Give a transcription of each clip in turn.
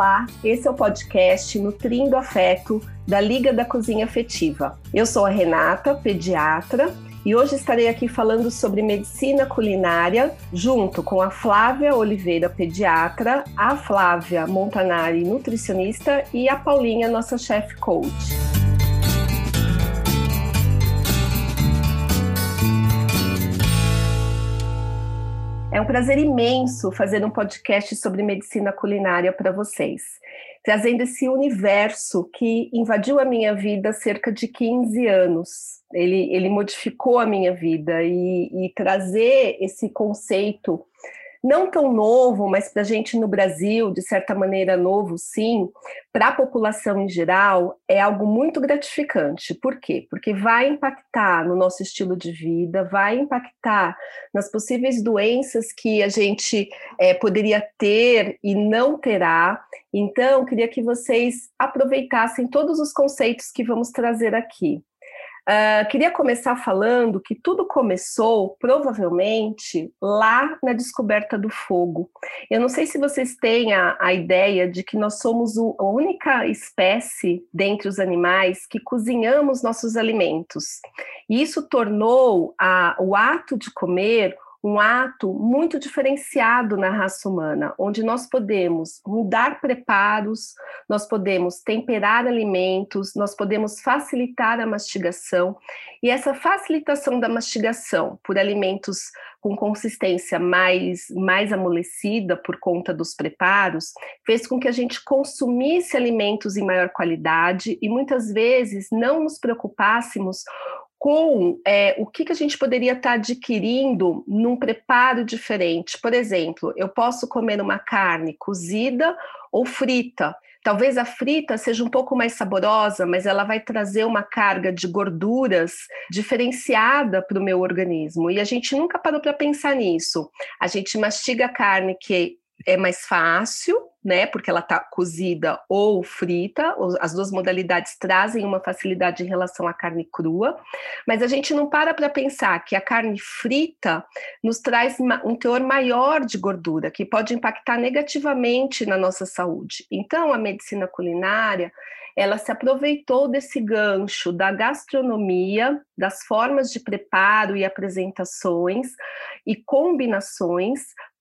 Olá, esse é o podcast Nutrindo Afeto da Liga da Cozinha Afetiva. Eu sou a Renata, pediatra, e hoje estarei aqui falando sobre medicina culinária, junto com a Flávia Oliveira, pediatra, a Flávia Montanari, nutricionista, e a Paulinha, nossa chefe coach. É um prazer imenso fazer um podcast sobre medicina culinária para vocês, trazendo esse universo que invadiu a minha vida há cerca de 15 anos. Ele, ele modificou a minha vida e, e trazer esse conceito não tão novo, mas para a gente no Brasil, de certa maneira novo, sim, para a população em geral, é algo muito gratificante. Por quê? Porque vai impactar no nosso estilo de vida, vai impactar nas possíveis doenças que a gente é, poderia ter e não terá. Então, queria que vocês aproveitassem todos os conceitos que vamos trazer aqui. Uh, queria começar falando que tudo começou, provavelmente, lá na descoberta do fogo. Eu não sei se vocês têm a, a ideia de que nós somos o, a única espécie dentre os animais que cozinhamos nossos alimentos. E isso tornou a, o ato de comer um ato muito diferenciado na raça humana, onde nós podemos mudar preparos, nós podemos temperar alimentos, nós podemos facilitar a mastigação, e essa facilitação da mastigação por alimentos com consistência mais, mais amolecida por conta dos preparos, fez com que a gente consumisse alimentos em maior qualidade e muitas vezes não nos preocupássemos com é, o que, que a gente poderia estar adquirindo num preparo diferente. Por exemplo, eu posso comer uma carne cozida ou frita. Talvez a frita seja um pouco mais saborosa, mas ela vai trazer uma carga de gorduras diferenciada para o meu organismo. E a gente nunca parou para pensar nisso. A gente mastiga a carne que é mais fácil, né? Porque ela está cozida ou frita, as duas modalidades trazem uma facilidade em relação à carne crua, mas a gente não para para pensar que a carne frita nos traz um teor maior de gordura, que pode impactar negativamente na nossa saúde. Então, a medicina culinária ela se aproveitou desse gancho da gastronomia, das formas de preparo e apresentações e combinações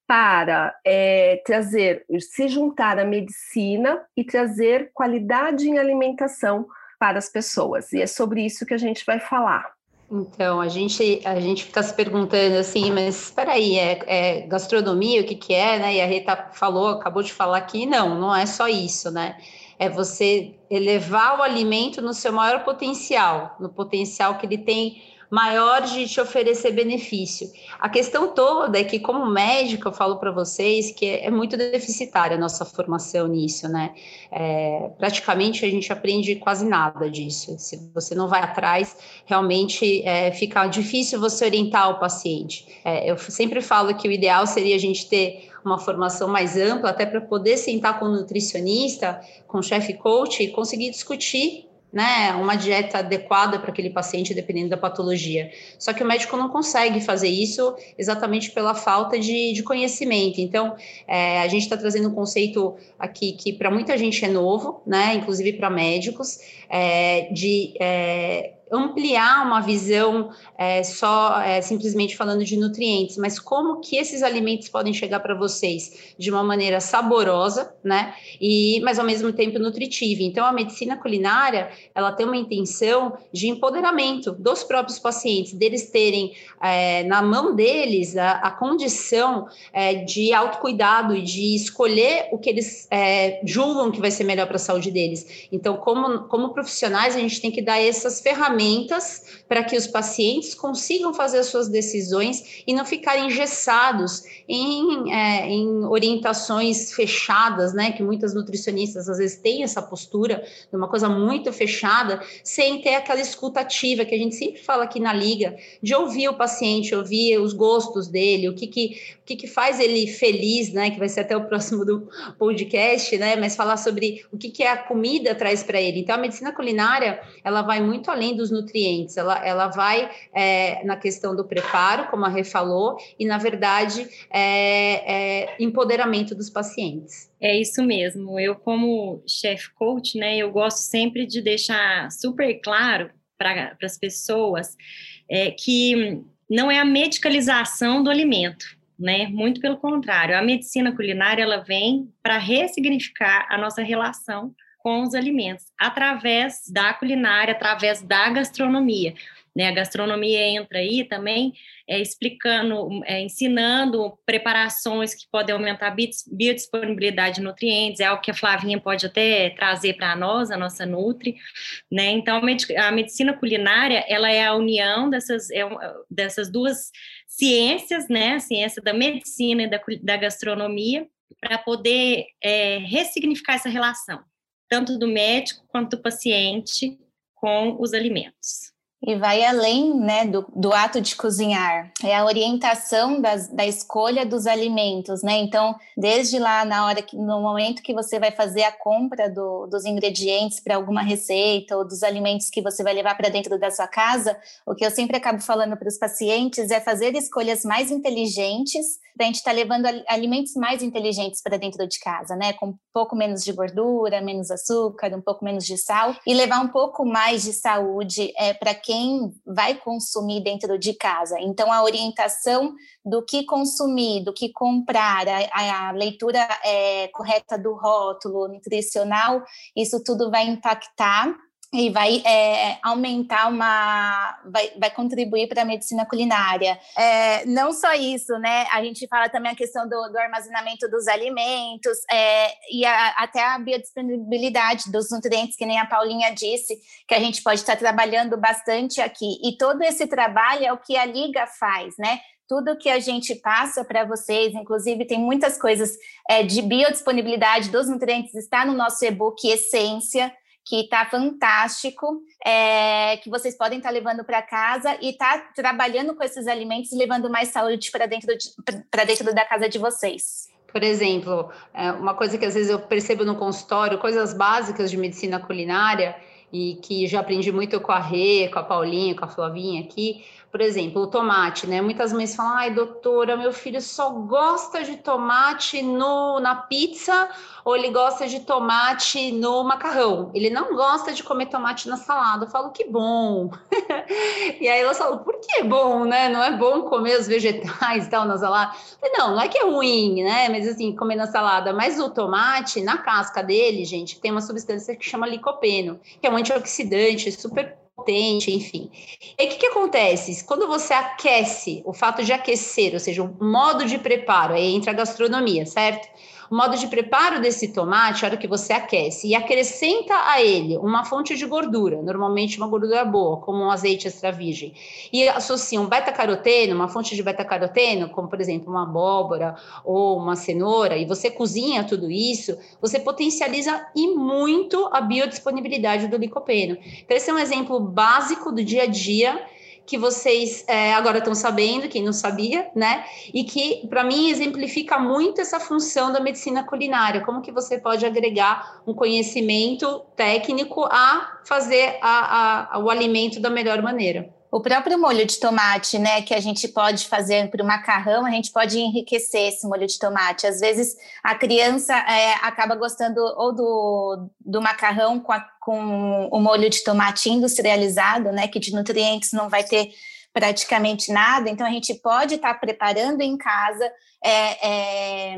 para é, trazer, se juntar à medicina e trazer qualidade em alimentação para as pessoas. E é sobre isso que a gente vai falar. Então, a gente a gente fica se perguntando assim, mas espera aí, é, é, gastronomia, o que que é, né? E a Rita falou, acabou de falar aqui, não, não é só isso, né? É você elevar o alimento no seu maior potencial, no potencial que ele tem maior de te oferecer benefício. A questão toda é que, como médico, eu falo para vocês que é muito deficitária a nossa formação nisso, né? É, praticamente a gente aprende quase nada disso. Se você não vai atrás, realmente é, fica difícil você orientar o paciente. É, eu sempre falo que o ideal seria a gente ter uma formação mais ampla, até para poder sentar com o nutricionista, com o chefe coach e conseguir discutir né, uma dieta adequada para aquele paciente, dependendo da patologia. Só que o médico não consegue fazer isso exatamente pela falta de, de conhecimento. Então, é, a gente está trazendo um conceito aqui que para muita gente é novo, né, inclusive para médicos, é, de é, ampliar uma visão é, só é, simplesmente falando de nutrientes, mas como que esses alimentos podem chegar para vocês de uma maneira saborosa, né? E mas ao mesmo tempo nutritiva. Então a medicina culinária ela tem uma intenção de empoderamento dos próprios pacientes, deles terem é, na mão deles a, a condição é, de autocuidado e de escolher o que eles é, julgam que vai ser melhor para a saúde deles. Então como como profissionais a gente tem que dar essas ferramentas ferramentas para que os pacientes consigam fazer as suas decisões e não ficarem engessados em, é, em orientações fechadas, né? Que muitas nutricionistas às vezes têm essa postura de uma coisa muito fechada, sem ter aquela escutativa que a gente sempre fala aqui na liga, de ouvir o paciente, ouvir os gostos dele, o que que, o que, que faz ele feliz, né? Que vai ser até o próximo do podcast, né? Mas falar sobre o que, que a comida traz para ele. Então, a medicina culinária ela vai muito além dos dos nutrientes, ela, ela vai é, na questão do preparo, como a Rê falou, e na verdade é, é empoderamento dos pacientes. É isso mesmo. Eu, como chef coach, né, eu gosto sempre de deixar super claro para as pessoas é, que não é a medicalização do alimento, né? Muito pelo contrário, a medicina culinária ela vem para ressignificar a nossa relação com os alimentos através da culinária, através da gastronomia. Né? A gastronomia entra aí também é, explicando, é, ensinando preparações que podem aumentar a biodisponibilidade de nutrientes, é algo que a Flavinha pode até trazer para nós, a nossa Nutri, né? Então, a medicina culinária, ela é a união dessas, é, dessas duas ciências, né? A ciência da medicina e da, da gastronomia, para poder é, ressignificar essa relação, tanto do médico quanto do paciente com os alimentos. E vai além né, do, do ato de cozinhar, é a orientação das, da escolha dos alimentos, né? Então, desde lá na hora que, no momento que você vai fazer a compra do, dos ingredientes para alguma receita ou dos alimentos que você vai levar para dentro da sua casa, o que eu sempre acabo falando para os pacientes é fazer escolhas mais inteligentes para a gente estar tá levando alimentos mais inteligentes para dentro de casa, né? Com um pouco menos de gordura, menos açúcar, um pouco menos de sal e levar um pouco mais de saúde é, para quem vai consumir dentro de casa. Então, a orientação do que consumir, do que comprar, a, a leitura é, correta do rótulo nutricional, isso tudo vai impactar e vai é, aumentar uma, vai, vai contribuir para a medicina culinária. É, não só isso, né? A gente fala também a questão do, do armazenamento dos alimentos é, e a, até a biodisponibilidade dos nutrientes, que nem a Paulinha disse, que a gente pode estar trabalhando bastante aqui. E todo esse trabalho é o que a Liga faz, né? tudo que a gente passa para vocês, inclusive tem muitas coisas é, de biodisponibilidade dos nutrientes, está no nosso e-book Essência, que está fantástico, é, que vocês podem estar tá levando para casa e tá trabalhando com esses alimentos levando mais saúde para dentro, de, dentro da casa de vocês. Por exemplo, é, uma coisa que às vezes eu percebo no consultório, coisas básicas de medicina culinária, e que já aprendi muito com a Rê, com a Paulinha, com a Flavinha aqui, por exemplo, o tomate, né? Muitas mães falam, ai, doutora, meu filho só gosta de tomate no, na pizza ou ele gosta de tomate no macarrão. Ele não gosta de comer tomate na salada. Eu falo, que bom. e aí elas falam, por que é bom, né? Não é bom comer os vegetais e tal na salada? Não, não é que é ruim, né? Mas assim, comer na salada. Mas o tomate, na casca dele, gente, tem uma substância que chama licopeno, que é um antioxidante super potente, enfim. E o que, que acontece? Quando você aquece, o fato de aquecer, ou seja, o modo de preparo, aí entra a gastronomia, certo? O modo de preparo desse tomate, a hora que você aquece e acrescenta a ele uma fonte de gordura, normalmente uma gordura boa, como um azeite extra virgem, e associa um beta-caroteno, uma fonte de beta-caroteno, como por exemplo uma abóbora ou uma cenoura, e você cozinha tudo isso, você potencializa e muito a biodisponibilidade do licopeno. Então, esse é um exemplo básico do dia a dia que vocês é, agora estão sabendo, quem não sabia, né? E que, para mim, exemplifica muito essa função da medicina culinária, como que você pode agregar um conhecimento técnico a fazer a, a, o alimento da melhor maneira. O próprio molho de tomate, né, que a gente pode fazer para o macarrão, a gente pode enriquecer esse molho de tomate. Às vezes a criança é, acaba gostando ou do, do macarrão com, a, com o molho de tomate industrializado, né, que de nutrientes não vai ter praticamente nada. Então a gente pode estar tá preparando em casa é, é,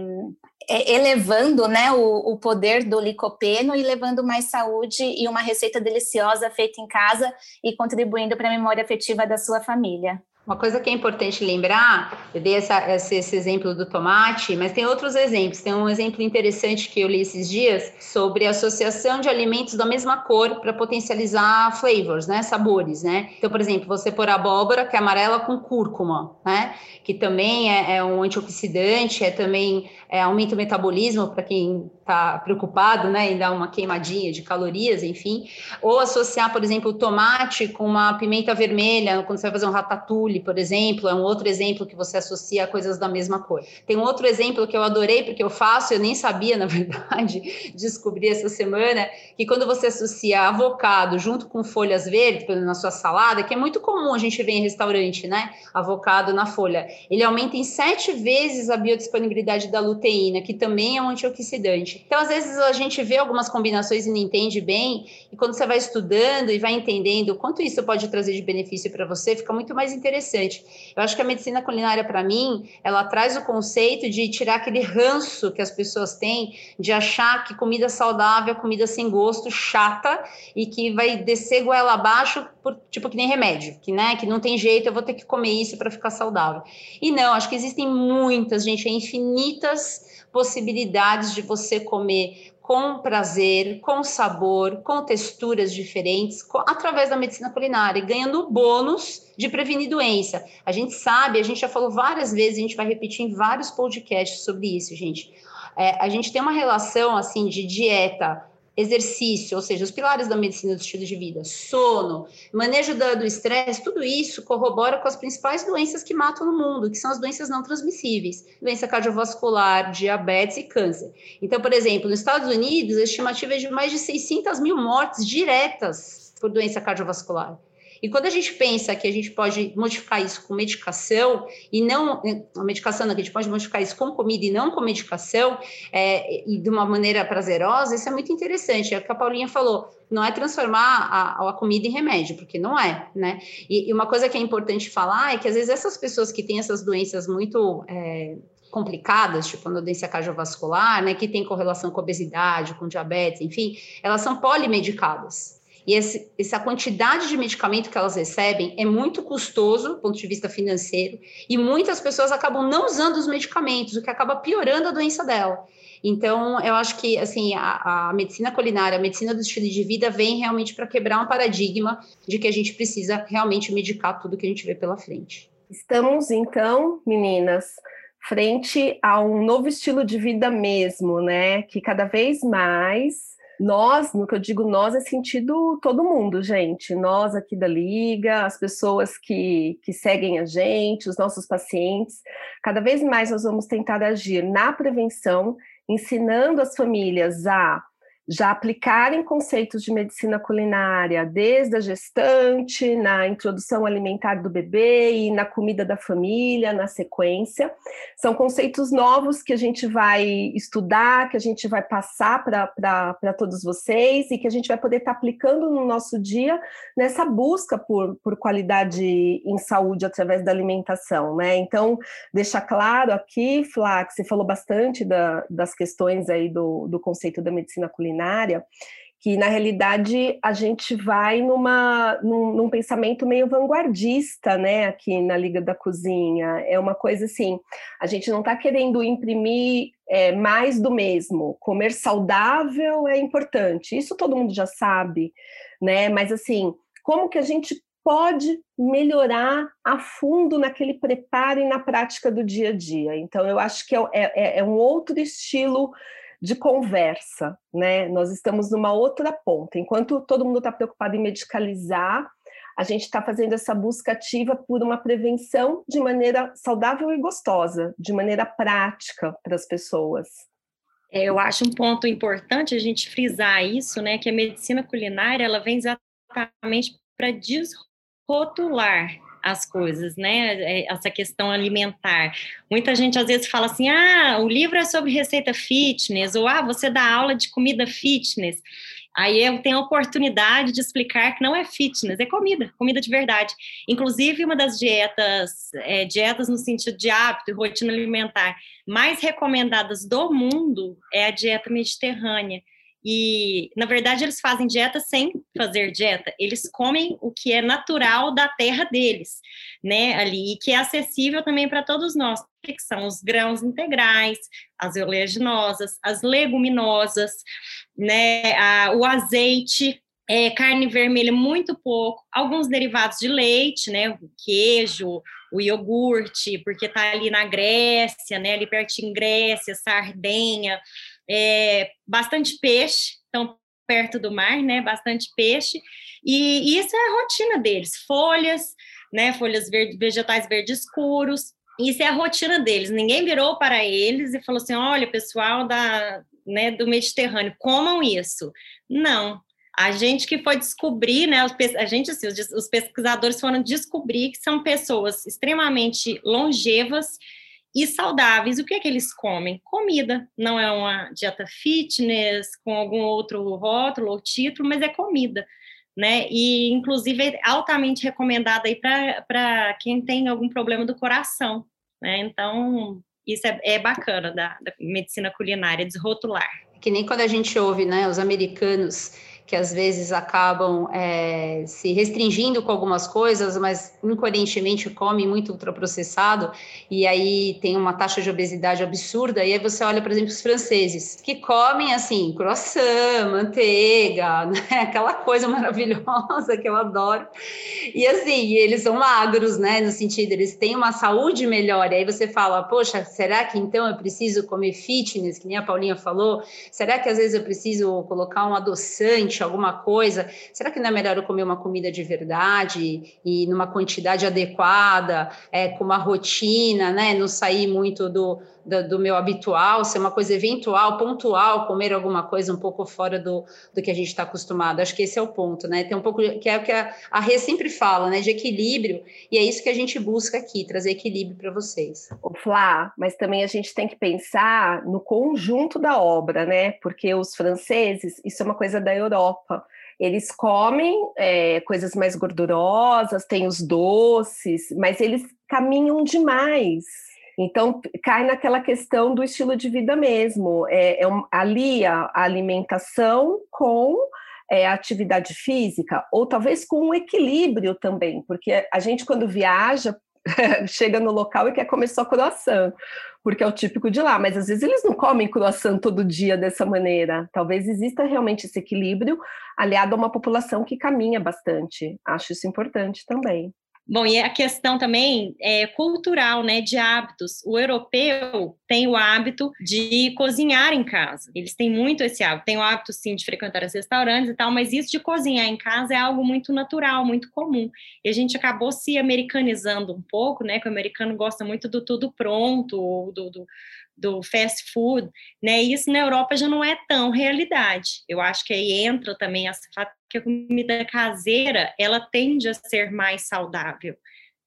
elevando né, o, o, poder do licopeno e levando mais saúde e uma receita deliciosa feita em casa e contribuindo para a memória afetiva da sua família. Uma coisa que é importante lembrar, eu dei essa, esse, exemplo do tomate, mas tem outros exemplos. Tem um exemplo interessante que eu li esses dias sobre associação de alimentos da mesma cor para potencializar flavors, né, sabores, né? Então, por exemplo, você pôr abóbora que é amarela com cúrcuma, né, que também é, é um antioxidante, é também é, aumenta o metabolismo para quem tá preocupado né, em dar uma queimadinha de calorias, enfim, ou associar, por exemplo, o tomate com uma pimenta vermelha, quando você vai fazer um ratatouille, por exemplo, é um outro exemplo que você associa a coisas da mesma cor. Tem um outro exemplo que eu adorei, porque eu faço, eu nem sabia, na verdade, descobri essa semana, que quando você associa avocado junto com folhas verdes na sua salada, que é muito comum a gente ver em restaurante, né, avocado na folha, ele aumenta em sete vezes a biodisponibilidade da luteína, que também é um antioxidante. Então, às vezes, a gente vê algumas combinações e não entende bem, e quando você vai estudando e vai entendendo quanto isso pode trazer de benefício para você, fica muito mais interessante. Eu acho que a medicina culinária, para mim, ela traz o conceito de tirar aquele ranço que as pessoas têm de achar que comida saudável é comida sem gosto, chata, e que vai descer goela abaixo, por, tipo que nem remédio, que, né, que não tem jeito, eu vou ter que comer isso para ficar saudável. E não, acho que existem muitas, gente, é infinitas possibilidades de você comer com prazer, com sabor, com texturas diferentes, com, através da medicina culinária, ganhando bônus de prevenir doença. A gente sabe, a gente já falou várias vezes, a gente vai repetir em vários podcasts sobre isso, gente. É, a gente tem uma relação assim de dieta exercício, ou seja, os pilares da medicina do estilo de vida, sono, manejo do estresse, tudo isso corrobora com as principais doenças que matam no mundo, que são as doenças não transmissíveis, doença cardiovascular, diabetes e câncer. Então, por exemplo, nos Estados Unidos, a estimativa é de mais de 600 mil mortes diretas por doença cardiovascular. E quando a gente pensa que a gente pode modificar isso com medicação e não a medicação, não, que a gente pode modificar isso com comida e não com medicação é, e de uma maneira prazerosa, isso é muito interessante. É o que a Paulinha falou. Não é transformar a, a comida em remédio, porque não é, né? E, e, uma coisa que é importante falar é que às vezes essas pessoas que têm essas doenças muito é, complicadas, tipo a doença cardiovascular, né, que tem correlação com obesidade, com diabetes, enfim, elas são polimedicadas. E esse, essa quantidade de medicamento que elas recebem é muito custoso do ponto de vista financeiro, e muitas pessoas acabam não usando os medicamentos, o que acaba piorando a doença dela. Então, eu acho que assim a, a medicina culinária, a medicina do estilo de vida vem realmente para quebrar um paradigma de que a gente precisa realmente medicar tudo que a gente vê pela frente. Estamos, então, meninas, frente a um novo estilo de vida mesmo, né? Que cada vez mais nós, no que eu digo nós, é sentido todo mundo, gente. Nós aqui da Liga, as pessoas que, que seguem a gente, os nossos pacientes. Cada vez mais nós vamos tentar agir na prevenção, ensinando as famílias a já aplicarem conceitos de medicina culinária desde a gestante, na introdução alimentar do bebê e na comida da família, na sequência. São conceitos novos que a gente vai estudar, que a gente vai passar para todos vocês e que a gente vai poder estar tá aplicando no nosso dia nessa busca por, por qualidade em saúde através da alimentação, né? Então, deixar claro aqui, Flá, que você falou bastante da, das questões aí do, do conceito da medicina culinária que na realidade a gente vai numa, num, num, pensamento meio vanguardista, né, aqui na Liga da Cozinha. É uma coisa assim, a gente não está querendo imprimir é, mais do mesmo. Comer saudável é importante, isso todo mundo já sabe, né? Mas assim, como que a gente pode melhorar a fundo naquele preparo e na prática do dia a dia? Então, eu acho que é, é, é um outro estilo de conversa, né? Nós estamos numa outra ponta. Enquanto todo mundo está preocupado em medicalizar, a gente está fazendo essa busca ativa por uma prevenção de maneira saudável e gostosa, de maneira prática para as pessoas. É, eu acho um ponto importante a gente frisar isso, né? Que a medicina culinária ela vem exatamente para desrotular as coisas, né? É, essa questão alimentar. Muita gente às vezes fala assim: ah, o livro é sobre receita fitness, ou ah, você dá aula de comida fitness. Aí eu tenho a oportunidade de explicar que não é fitness, é comida, comida de verdade. Inclusive, uma das dietas, é, dietas no sentido de hábito e rotina alimentar mais recomendadas do mundo é a dieta mediterrânea e, na verdade, eles fazem dieta sem fazer dieta. Eles comem o que é natural da terra deles, né? Ali, e que é acessível também para todos nós, que são os grãos integrais, as oleaginosas, as leguminosas, né? A, o azeite, é, carne vermelha muito pouco, alguns derivados de leite, né? O queijo, o iogurte, porque está ali na Grécia, né? Ali pertinho Grécia, Sardenha, é, bastante peixe, então perto do mar, né? Bastante peixe, e, e isso é a rotina deles, folhas, né? Folhas verde, vegetais verdes escuros, isso é a rotina deles. Ninguém virou para eles e falou assim: olha, pessoal da, né, do Mediterrâneo, comam isso. Não. A gente que foi descobrir, né? A gente, assim, os pesquisadores foram descobrir que são pessoas extremamente longevas e saudáveis. O que é que eles comem? Comida. Não é uma dieta fitness com algum outro rótulo ou título, mas é comida. Né? E, inclusive, é altamente recomendada aí para quem tem algum problema do coração, né? Então, isso é, é bacana da, da medicina culinária, desrotular. Que nem quando a gente ouve, né, os americanos que às vezes acabam é, se restringindo com algumas coisas, mas incoerentemente comem muito ultraprocessado, e aí tem uma taxa de obesidade absurda, e aí você olha, por exemplo, os franceses, que comem, assim, croissant, manteiga, né? aquela coisa maravilhosa que eu adoro, e assim, eles são magros, né, no sentido, eles têm uma saúde melhor, e aí você fala, poxa, será que então eu preciso comer fitness, que nem a Paulinha falou, será que às vezes eu preciso colocar um adoçante, alguma coisa, será que não é melhor eu comer uma comida de verdade e numa quantidade adequada, é, com uma rotina, né? Não sair muito do, do, do, meu habitual, ser uma coisa eventual, pontual, comer alguma coisa um pouco fora do, do que a gente está acostumado. Acho que esse é o ponto, né? Tem um pouco que é o que a, a Rê sempre fala, né? De equilíbrio, e é isso que a gente busca aqui, trazer equilíbrio para vocês. O Flá, mas também a gente tem que pensar no conjunto da obra, né? Porque os franceses, isso é uma coisa da Europa. Eles comem é, coisas mais gordurosas, tem os doces, mas eles caminham demais então, cai naquela questão do estilo de vida mesmo. É, é um, alia a alimentação com é, atividade física, ou talvez com um equilíbrio também, porque a gente, quando viaja, chega no local e quer comer só croissant, porque é o típico de lá, mas às vezes eles não comem croissant todo dia dessa maneira. Talvez exista realmente esse equilíbrio aliado a uma população que caminha bastante. Acho isso importante também. Bom, e a questão também é cultural, né, de hábitos. O europeu tem o hábito de cozinhar em casa. Eles têm muito esse hábito. Tem o hábito, sim, de frequentar os restaurantes e tal, mas isso de cozinhar em casa é algo muito natural, muito comum. E a gente acabou se americanizando um pouco, né, que o americano gosta muito do tudo pronto, do, do do fast food, né? Isso na Europa já não é tão realidade. Eu acho que aí entra também essa fato que a comida caseira ela tende a ser mais saudável.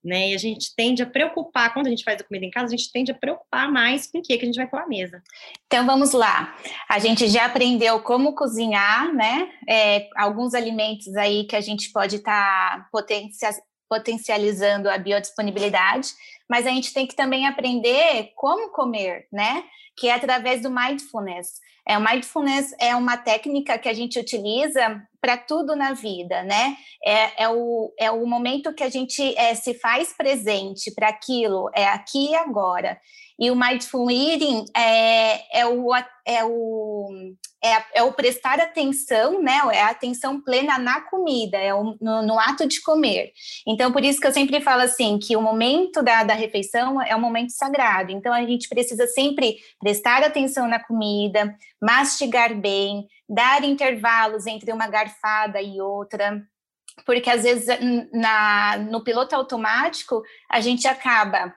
Né? E a gente tende a preocupar, quando a gente faz a comida em casa, a gente tende a preocupar mais com o que, que a gente vai pôr à mesa. Então vamos lá. A gente já aprendeu como cozinhar, né? É, alguns alimentos aí que a gente pode estar tá potencializando a biodisponibilidade mas a gente tem que também aprender como comer, né? Que é através do mindfulness. É, o mindfulness é uma técnica que a gente utiliza para tudo na vida, né? É, é, o, é o momento que a gente é, se faz presente para aquilo, é aqui e agora. E o mindful eating é, é, o, é, o, é, é, o prestar atenção, né? É a atenção plena na comida, é o, no, no, ato de comer. Então, por isso que eu sempre falo assim, que o momento da, da refeição é um momento sagrado. Então, a gente precisa sempre prestar atenção na comida, mastigar bem, dar intervalos entre uma garfada e outra, porque às vezes na, no piloto automático a gente acaba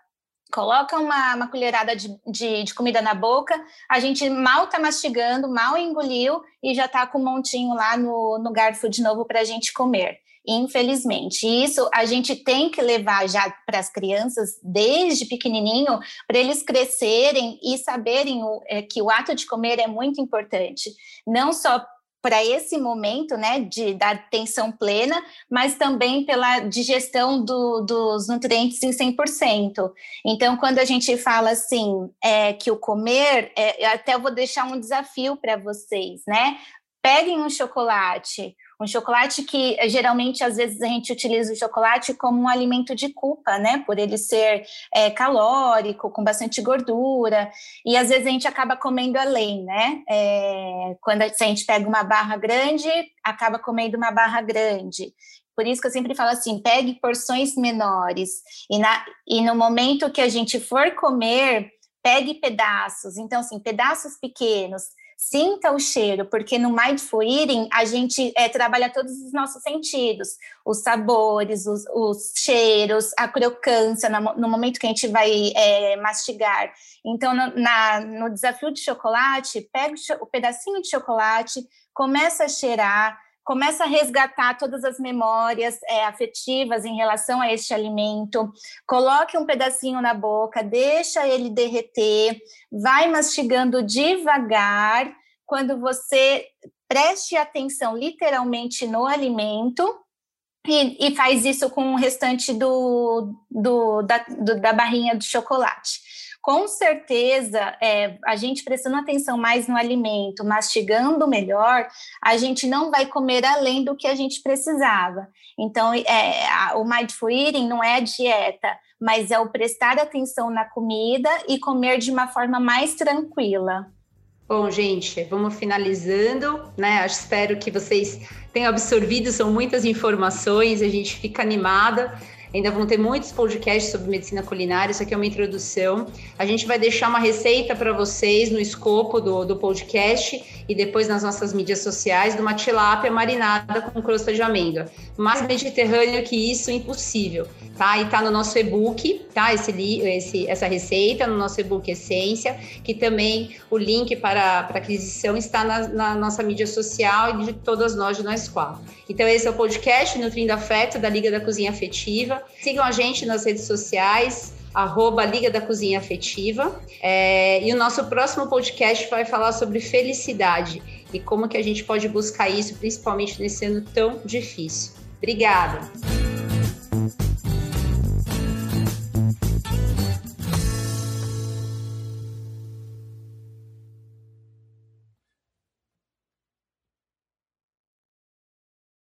coloca uma, uma colherada de, de, de, comida na boca, a gente mal está mastigando, mal engoliu e já está com um montinho lá no, no garfo de novo para a gente comer. Infelizmente, isso a gente tem que levar já para as crianças desde pequenininho, para eles crescerem e saberem o, é, que o ato de comer é muito importante, não só para esse momento, né, de da atenção plena, mas também pela digestão do, dos nutrientes em 100%. Então, quando a gente fala assim, é, que o comer, é, até vou deixar um desafio para vocês, né? Peguem um chocolate, um chocolate que geralmente, às vezes, a gente utiliza o chocolate como um alimento de culpa, né? Por ele ser é, calórico, com bastante gordura, e às vezes a gente acaba comendo além, né? É, quando a, se a gente pega uma barra grande, acaba comendo uma barra grande. Por isso que eu sempre falo assim: pegue porções menores, e, na, e no momento que a gente for comer, pegue pedaços. Então, assim, pedaços pequenos sinta o cheiro, porque no Mindful Eating a gente é, trabalha todos os nossos sentidos, os sabores, os, os cheiros, a crocância no, no, momento que a gente vai é, mastigar. Então, no, na, no desafio de chocolate, pega o, o pedacinho de chocolate, começa a cheirar, começa a resgatar todas as memórias é, afetivas em relação a este alimento, coloque um pedacinho na boca, deixa ele derreter, vai mastigando devagar. Quando você preste atenção literalmente no alimento, e, e, faz isso com o restante do, do, da, do, da barrinha de chocolate com certeza, é, a gente prestando atenção mais no alimento, mastigando melhor, a gente não vai comer além do que a gente precisava. Então, é, a, o mindful eating não é a dieta, mas é o prestar atenção na comida e comer de uma forma mais tranquila. Bom, gente, vamos finalizando, né? Espero que vocês tenham absorvido, são muitas informações, a gente fica animada. Ainda vão ter muitos podcasts sobre medicina culinária, isso aqui é uma introdução. A gente vai deixar uma receita para vocês no escopo do, do podcast e depois nas nossas mídias sociais de uma tilápia marinada com crosta de amêndoa. Mais mediterrâneo que isso, impossível, tá? E tá no nosso e-book, tá? Esse, esse, essa receita, no nosso e-book Essência, que também o link para, para aquisição está na, na nossa mídia social e de todas nós, de nós quatro. Então, esse é o podcast Nutrindo Afeto, da Liga da Cozinha Afetiva. Sigam a gente nas redes sociais, arroba Liga da Cozinha Afetiva. É, e o nosso próximo podcast vai falar sobre felicidade e como que a gente pode buscar isso, principalmente nesse ano tão difícil. Obrigada!